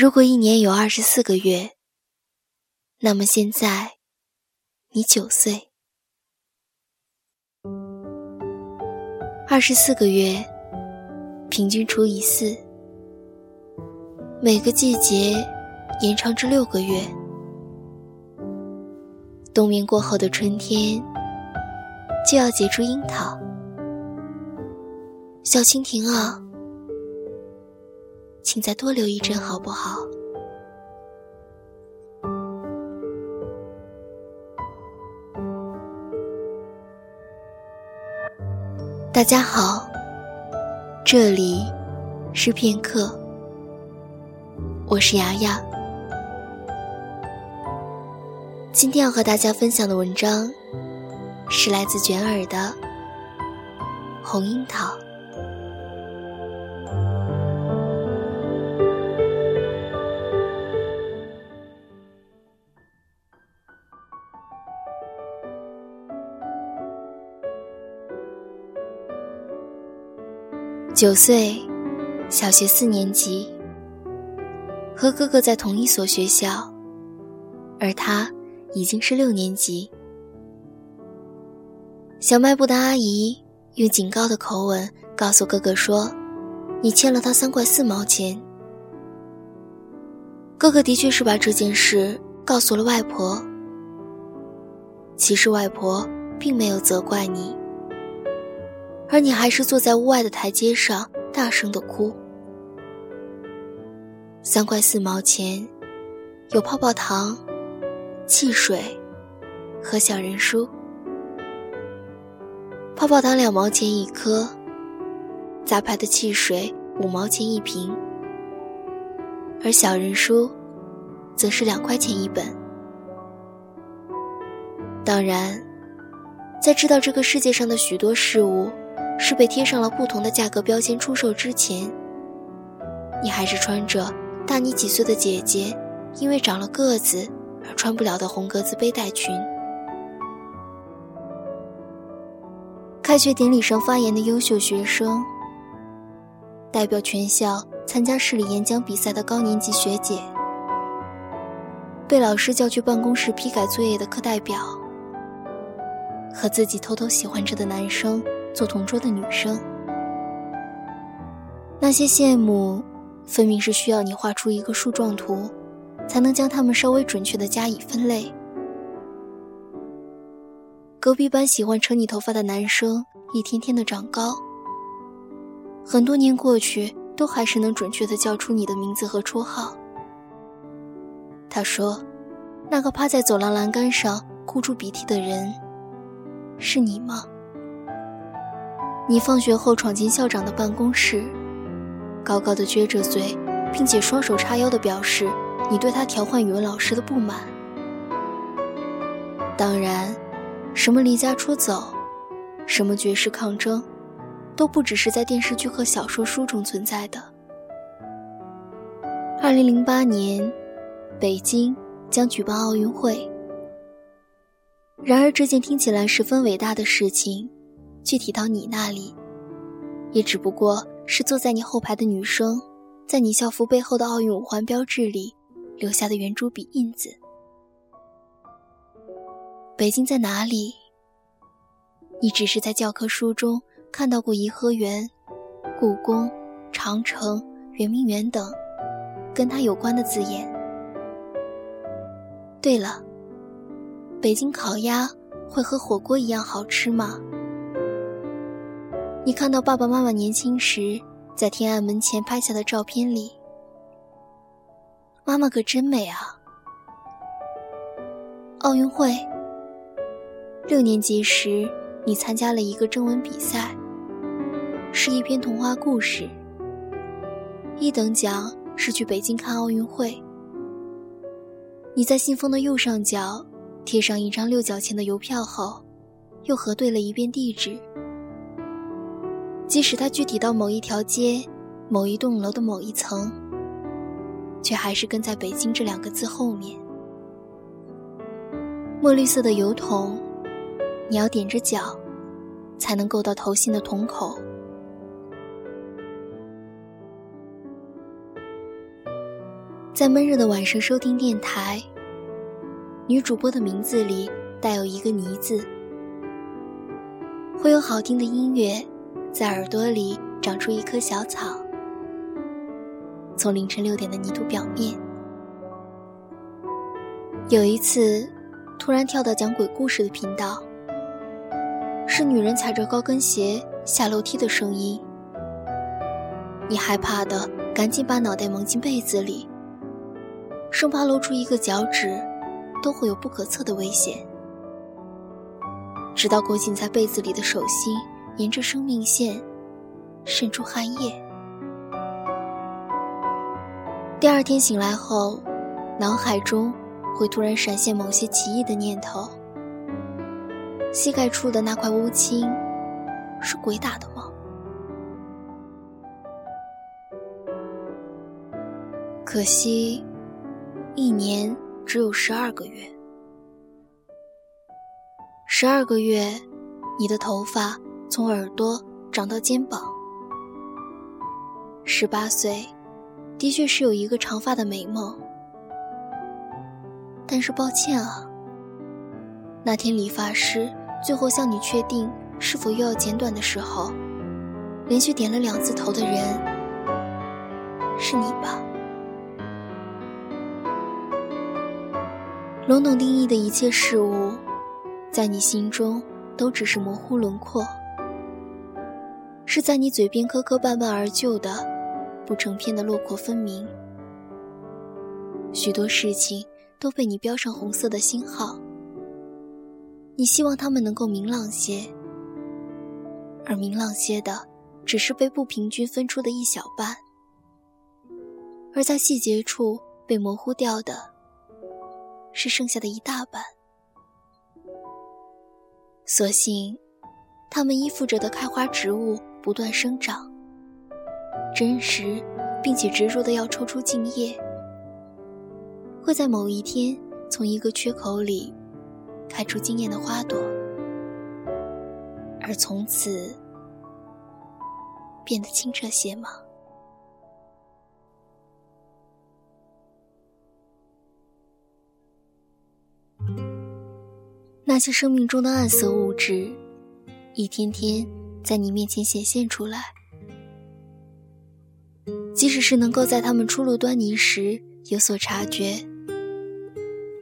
如果一年有二十四个月，那么现在你九岁。二十四个月，平均除以四，每个季节延长至六个月。冬眠过后的春天，就要结出樱桃。小蜻蜓啊，请再多留一阵好不好？大家好，这里是片刻，我是牙牙。今天要和大家分享的文章，是来自卷耳的《红樱桃》。九岁，小学四年级，和哥哥在同一所学校，而他。已经是六年级。小卖部的阿姨用警告的口吻告诉哥哥说：“你欠了他三块四毛钱。”哥哥的确是把这件事告诉了外婆。其实外婆并没有责怪你，而你还是坐在屋外的台阶上大声的哭。三块四毛钱，有泡泡糖。汽水和小人书，泡泡糖两毛钱一颗，杂牌的汽水五毛钱一瓶，而小人书则是两块钱一本。当然，在知道这个世界上的许多事物是被贴上了不同的价格标签出售之前，你还是穿着大你几岁的姐姐因为长了个子。而穿不了的红格子背带裙。开学典礼上发言的优秀学生，代表全校参加市里演讲比赛的高年级学姐，被老师叫去办公室批改作业的课代表，和自己偷偷喜欢着的男生做同桌的女生，那些羡慕，分明是需要你画出一个树状图。才能将他们稍微准确的加以分类。隔壁班喜欢扯你头发的男生一天天的长高，很多年过去，都还是能准确的叫出你的名字和绰号。他说：“那个趴在走廊栏杆上哭出鼻涕的人，是你吗？”你放学后闯进校长的办公室，高高的撅着嘴，并且双手叉腰的表示。你对他调换语文老师的不满，当然，什么离家出走，什么绝世抗争，都不只是在电视剧和小说书中存在的。二零零八年，北京将举办奥运会。然而，这件听起来十分伟大的事情，具体到你那里，也只不过是坐在你后排的女生，在你校服背后的奥运五环标志里。留下的圆珠笔印子。北京在哪里？你只是在教科书中看到过颐和园、故宫、长城、圆明园等跟它有关的字眼。对了，北京烤鸭会和火锅一样好吃吗？你看到爸爸妈妈年轻时在天安门前拍下的照片里。妈妈可真美啊！奥运会，六年级时，你参加了一个征文比赛，是一篇童话故事。一等奖是去北京看奥运会。你在信封的右上角贴上一张六角钱的邮票后，又核对了一遍地址。即使它具体到某一条街、某一栋楼的某一层。却还是跟在北京这两个字后面。墨绿色的油桶，你要踮着脚，才能够到头信的桶口。在闷热的晚上收听电台，女主播的名字里带有一个“泥”字，会有好听的音乐在耳朵里长出一棵小草，从凌晨六点的泥土表面。有一次，突然跳到讲鬼故事的频道，是女人踩着高跟鞋下楼梯的声音。你害怕的，赶紧把脑袋蒙进被子里，生怕露出一个脚趾，都会有不可测的危险。直到裹紧在被子里的手心沿着生命线渗出汗液。第二天醒来后，脑海中会突然闪现某些奇异的念头：膝盖处的那块乌青，是鬼打的吗？可惜，一年只有十二个月。十二个月，你的头发从耳朵长到肩膀。十八岁，的确是有一个长发的美梦。但是抱歉啊，那天理发师最后向你确定是否又要剪短的时候，连续点了两次头的人，是你吧？笼统定义的一切事物，在你心中都只是模糊轮廓，是在你嘴边磕磕绊绊而就的，不成片的落魄分明。许多事情都被你标上红色的星号，你希望它们能够明朗些，而明朗些的，只是被不平均分出的一小半，而在细节处被模糊掉的。是剩下的一大半。所幸，它们依附着的开花植物不断生长，真实并且执着的要抽出茎叶，会在某一天从一个缺口里开出惊艳的花朵，而从此变得清澈些吗？那些生命中的暗色物质，一天天在你面前显现出来。即使是能够在他们初露端倪时有所察觉，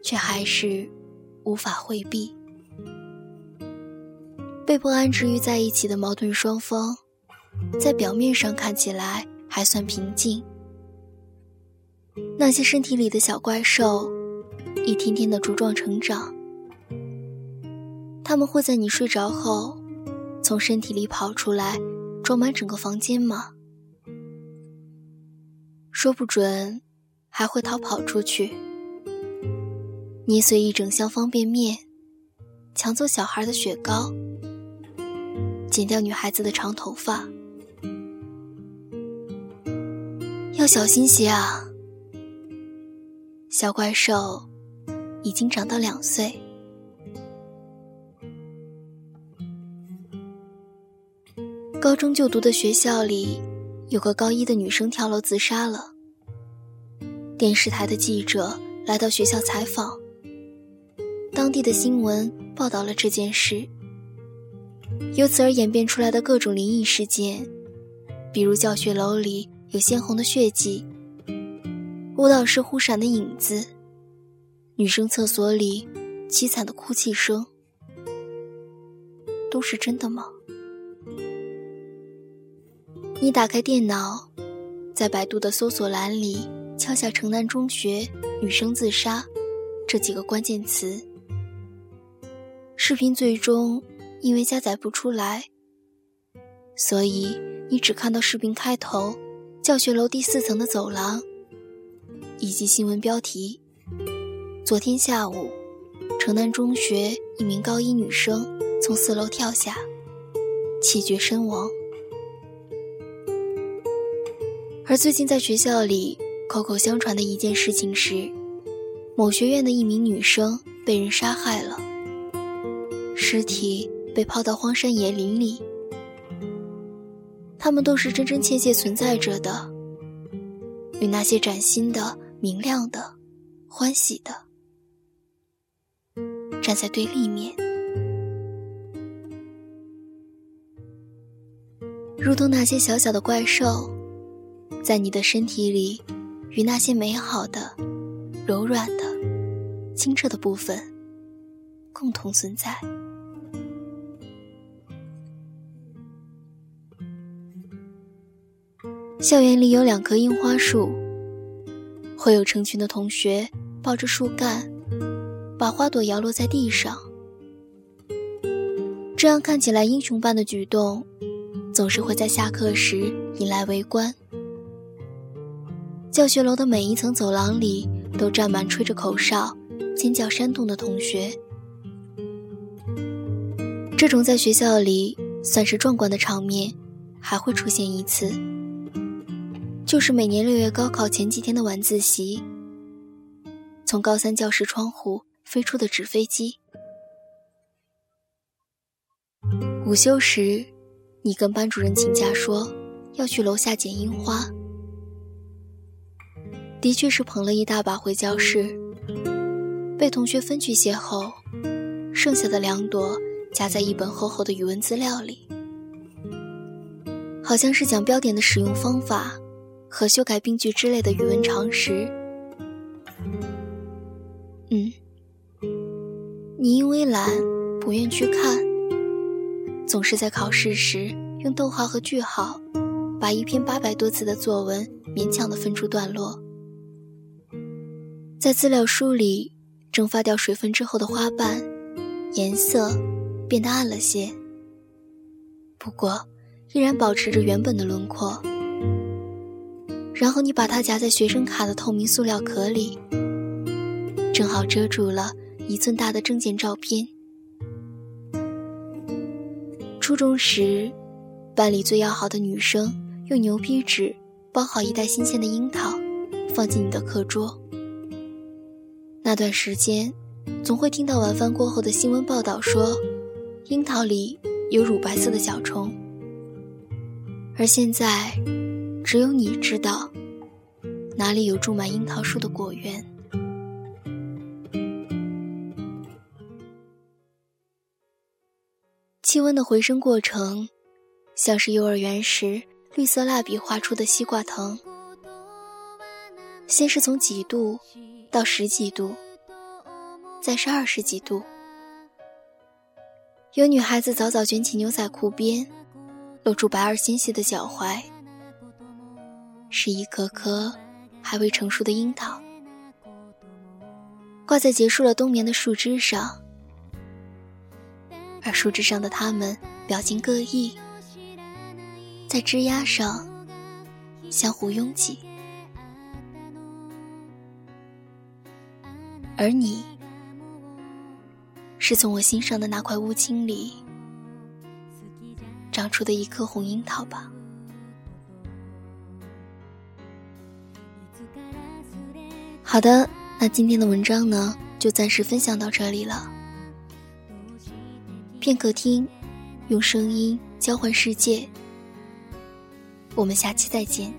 却还是无法回避。被迫安置于在一起的矛盾双方，在表面上看起来还算平静。那些身体里的小怪兽，一天天的茁壮成长。他们会在你睡着后，从身体里跑出来，装满整个房间吗？说不准，还会逃跑出去，捏碎一整箱方便面，抢走小孩的雪糕，剪掉女孩子的长头发。要小心些啊！小怪兽已经长到两岁。高中就读的学校里，有个高一的女生跳楼自杀了。电视台的记者来到学校采访，当地的新闻报道了这件事。由此而演变出来的各种灵异事件，比如教学楼里有鲜红的血迹，舞蹈室忽闪的影子，女生厕所里凄惨的哭泣声，都是真的吗？你打开电脑，在百度的搜索栏里敲下“城南中学女生自杀”这几个关键词。视频最终因为加载不出来，所以你只看到视频开头教学楼第四层的走廊，以及新闻标题：昨天下午，城南中学一名高一女生从四楼跳下，气绝身亡。而最近在学校里口口相传的一件事情是，某学院的一名女生被人杀害了，尸体被抛到荒山野林里。他们都是真真切切存在着的，与那些崭新的明亮的、欢喜的，站在对立面，如同那些小小的怪兽，在你的身体里，与那些美好的、柔软的、清澈的部分共同存在。校园里有两棵樱花树，会有成群的同学抱着树干，把花朵摇落在地上。这样看起来英雄般的举动，总是会在下课时引来围观。教学楼的每一层走廊里都站满吹着口哨、尖叫煽动的同学。这种在学校里算是壮观的场面，还会出现一次。就是每年六月高考前几天的晚自习，从高三教室窗户飞出的纸飞机。午休时，你跟班主任请假说要去楼下捡樱花，的确是捧了一大把回教室，被同学分去邂逅，剩下的两朵夹在一本厚厚的语文资料里，好像是讲标点的使用方法。和修改病句之类的语文常识。嗯，你因为懒，不愿去看，总是在考试时用逗号和句号，把一篇八百多字的作文勉强的分出段落。在资料书里蒸发掉水分之后的花瓣，颜色变得暗了些，不过依然保持着原本的轮廓。然后你把它夹在学生卡的透明塑料壳里，正好遮住了一寸大的证件照片。初中时，班里最要好的女生用牛皮纸包好一袋新鲜的樱桃，放进你的课桌。那段时间，总会听到晚饭过后的新闻报道说，樱桃里有乳白色的小虫。而现在。只有你知道，哪里有种满樱桃树的果园。气温的回升过程，像是幼儿园时绿色蜡笔画出的西瓜藤。先是从几度到十几度，再是二十几度。有女孩子早早卷起牛仔裤边，露出白而纤细的脚踝。是一颗颗还未成熟的樱桃，挂在结束了冬眠的树枝上，而树枝上的它们表情各异，在枝丫上相互拥挤，而你，是从我心上的那块乌青里长出的一颗红樱桃吧。好的，那今天的文章呢，就暂时分享到这里了。片刻听，用声音交换世界。我们下期再见。